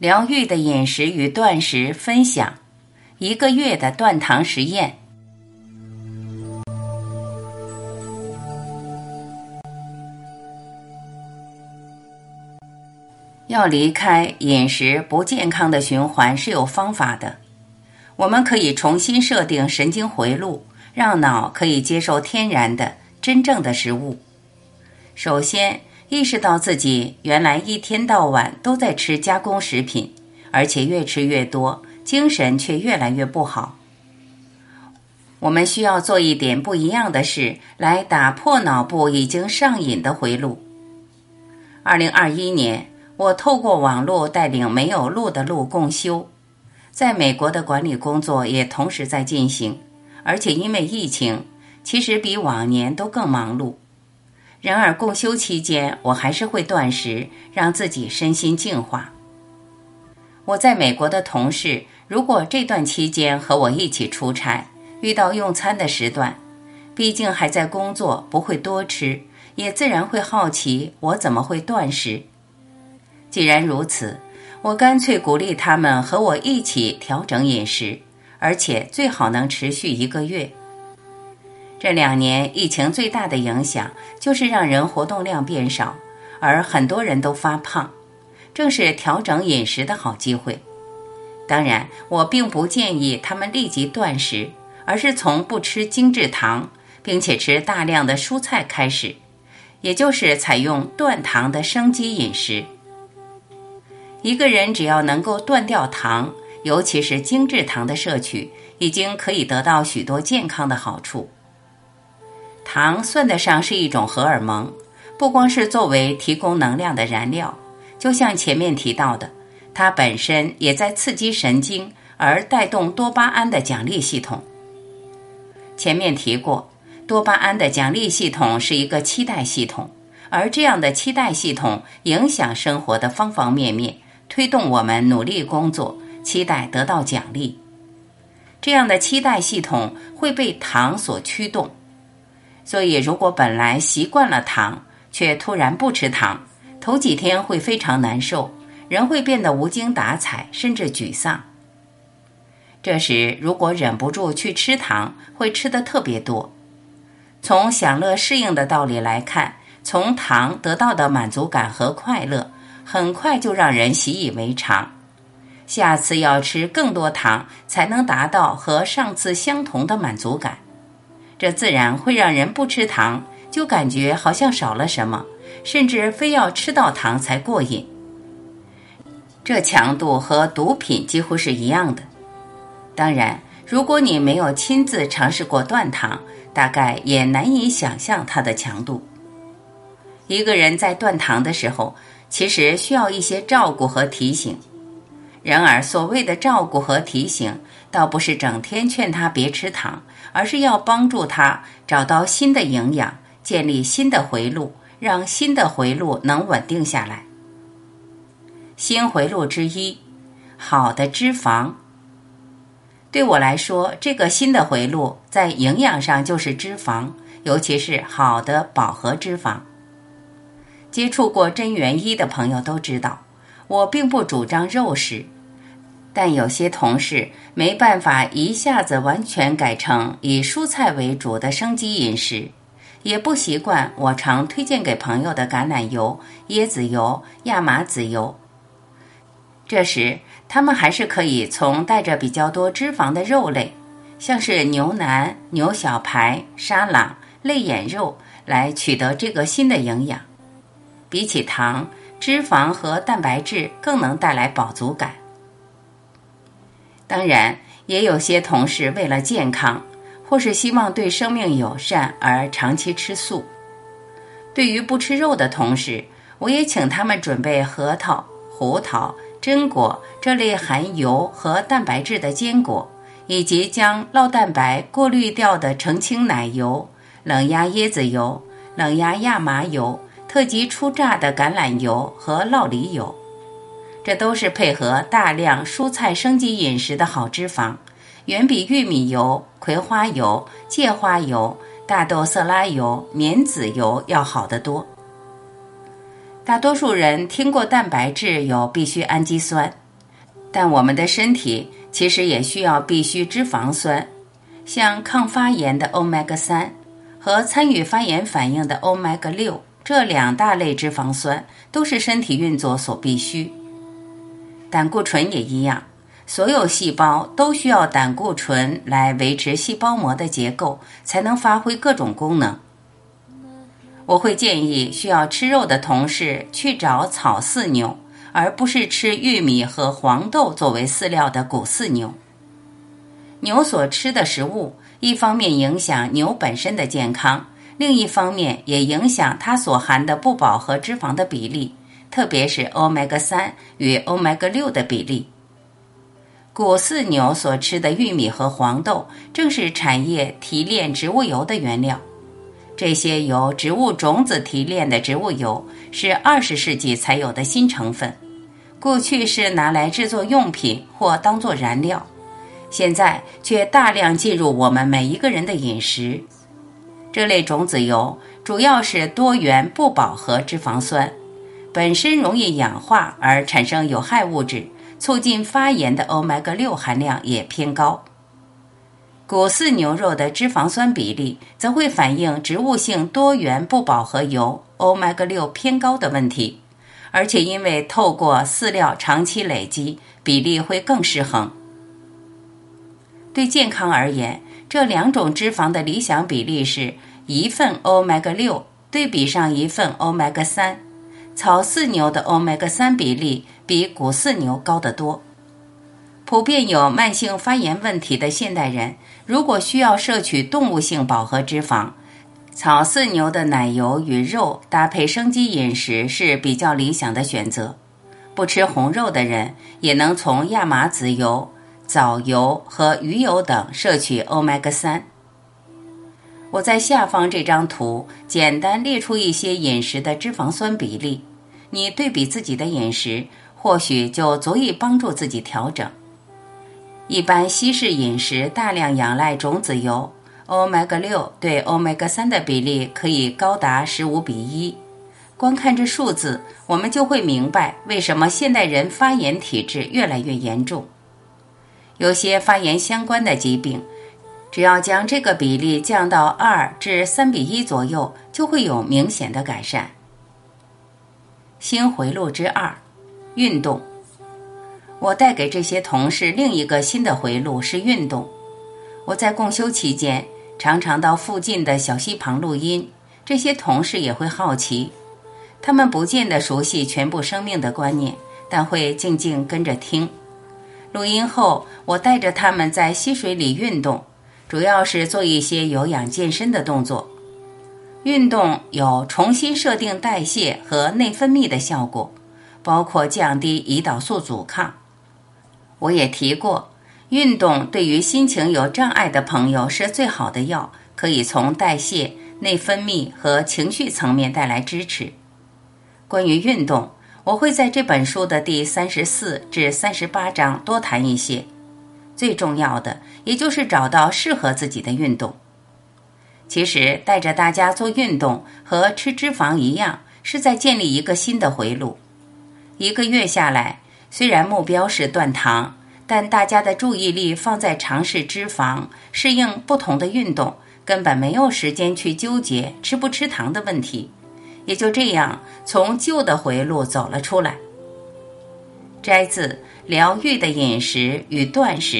疗愈的饮食与断食分享，一个月的断糖实验。要离开饮食不健康的循环是有方法的。我们可以重新设定神经回路，让脑可以接受天然的、真正的食物。首先。意识到自己原来一天到晚都在吃加工食品，而且越吃越多，精神却越来越不好。我们需要做一点不一样的事，来打破脑部已经上瘾的回路。二零二一年，我透过网络带领没有路的路共修，在美国的管理工作也同时在进行，而且因为疫情，其实比往年都更忙碌。然而，共修期间，我还是会断食，让自己身心净化。我在美国的同事，如果这段期间和我一起出差，遇到用餐的时段，毕竟还在工作，不会多吃，也自然会好奇我怎么会断食。既然如此，我干脆鼓励他们和我一起调整饮食，而且最好能持续一个月。这两年疫情最大的影响就是让人活动量变少，而很多人都发胖，正是调整饮食的好机会。当然，我并不建议他们立即断食，而是从不吃精制糖，并且吃大量的蔬菜开始，也就是采用断糖的生机饮食。一个人只要能够断掉糖，尤其是精制糖的摄取，已经可以得到许多健康的好处。糖算得上是一种荷尔蒙，不光是作为提供能量的燃料，就像前面提到的，它本身也在刺激神经，而带动多巴胺的奖励系统。前面提过，多巴胺的奖励系统是一个期待系统，而这样的期待系统影响生活的方方面面，推动我们努力工作，期待得到奖励。这样的期待系统会被糖所驱动。所以，如果本来习惯了糖，却突然不吃糖，头几天会非常难受，人会变得无精打采，甚至沮丧。这时，如果忍不住去吃糖，会吃的特别多。从享乐适应的道理来看，从糖得到的满足感和快乐，很快就让人习以为常。下次要吃更多糖，才能达到和上次相同的满足感。这自然会让人不吃糖，就感觉好像少了什么，甚至非要吃到糖才过瘾。这强度和毒品几乎是一样的。当然，如果你没有亲自尝试过断糖，大概也难以想象它的强度。一个人在断糖的时候，其实需要一些照顾和提醒。然而，所谓的照顾和提醒，倒不是整天劝他别吃糖，而是要帮助他找到新的营养，建立新的回路，让新的回路能稳定下来。新回路之一，好的脂肪。对我来说，这个新的回路在营养上就是脂肪，尤其是好的饱和脂肪。接触过真元一的朋友都知道。我并不主张肉食，但有些同事没办法一下子完全改成以蔬菜为主的生机饮食，也不习惯我常推荐给朋友的橄榄油、椰子油、亚麻籽油。这时，他们还是可以从带着比较多脂肪的肉类，像是牛腩、牛小排、沙朗、肋眼肉来取得这个新的营养。比起糖。脂肪和蛋白质更能带来饱足感。当然，也有些同事为了健康，或是希望对生命友善而长期吃素。对于不吃肉的同事，我也请他们准备核桃、胡桃、榛果这类含油和蛋白质的坚果，以及将酪蛋白过滤掉的澄清奶油、冷压椰子油、冷压亚麻油。特级初榨的橄榄油和酪梨油，这都是配合大量蔬菜升级饮食的好脂肪，远比玉米油、葵花油、芥花油、大豆色拉油、棉籽油要好得多。大多数人听过蛋白质有必需氨基酸，但我们的身体其实也需要必需脂肪酸，像抗发炎的 omega 三和参与发炎反应的 omega 六这两大类脂肪酸都是身体运作所必需。胆固醇也一样，所有细胞都需要胆固醇来维持细胞膜的结构，才能发挥各种功能。我会建议需要吃肉的同事去找草饲牛。而不是吃玉米和黄豆作为饲料的谷饲牛。牛所吃的食物，一方面影响牛本身的健康，另一方面也影响它所含的不饱和脂肪的比例，特别是欧米伽三与欧米伽六的比例。谷饲牛所吃的玉米和黄豆，正是产业提炼植物油的原料。这些由植物种子提炼的植物油是二十世纪才有的新成分，过去是拿来制作用品或当做燃料，现在却大量进入我们每一个人的饮食。这类种子油主要是多元不饱和脂肪酸，本身容易氧化而产生有害物质，促进发炎的 omega 六含量也偏高。谷饲牛肉的脂肪酸比例则会反映植物性多元不饱和油 omega 六偏高的问题，而且因为透过饲料长期累积，比例会更失衡。对健康而言，这两种脂肪的理想比例是一份 omega 六对比上一份 omega 三，草饲牛的欧米伽三比例比谷饲牛高得多。普遍有慢性发炎问题的现代人，如果需要摄取动物性饱和脂肪，草饲牛的奶油与肉搭配生机饮食是比较理想的选择。不吃红肉的人也能从亚麻籽油、藻油和鱼油等摄取欧米伽三。我在下方这张图简单列出一些饮食的脂肪酸比例，你对比自己的饮食，或许就足以帮助自己调整。一般西式饮食大量仰赖种子油，，omega 六对 omega 三的比例可以高达十五比一。光看这数字，我们就会明白为什么现代人发炎体质越来越严重。有些发炎相关的疾病，只要将这个比例降到二至三比一左右，就会有明显的改善。新回路之二，运动。我带给这些同事另一个新的回路是运动。我在共修期间常常到附近的小溪旁录音，这些同事也会好奇。他们不见得熟悉全部生命的观念，但会静静跟着听。录音后，我带着他们在溪水里运动，主要是做一些有氧健身的动作。运动有重新设定代谢和内分泌的效果，包括降低胰岛素阻抗。我也提过，运动对于心情有障碍的朋友是最好的药，可以从代谢、内分泌和情绪层面带来支持。关于运动，我会在这本书的第三十四至三十八章多谈一些。最重要的，也就是找到适合自己的运动。其实，带着大家做运动和吃脂肪一样，是在建立一个新的回路。一个月下来。虽然目标是断糖，但大家的注意力放在尝试脂肪、适应不同的运动，根本没有时间去纠结吃不吃糖的问题。也就这样，从旧的回路走了出来。摘自《疗愈的饮食与断食》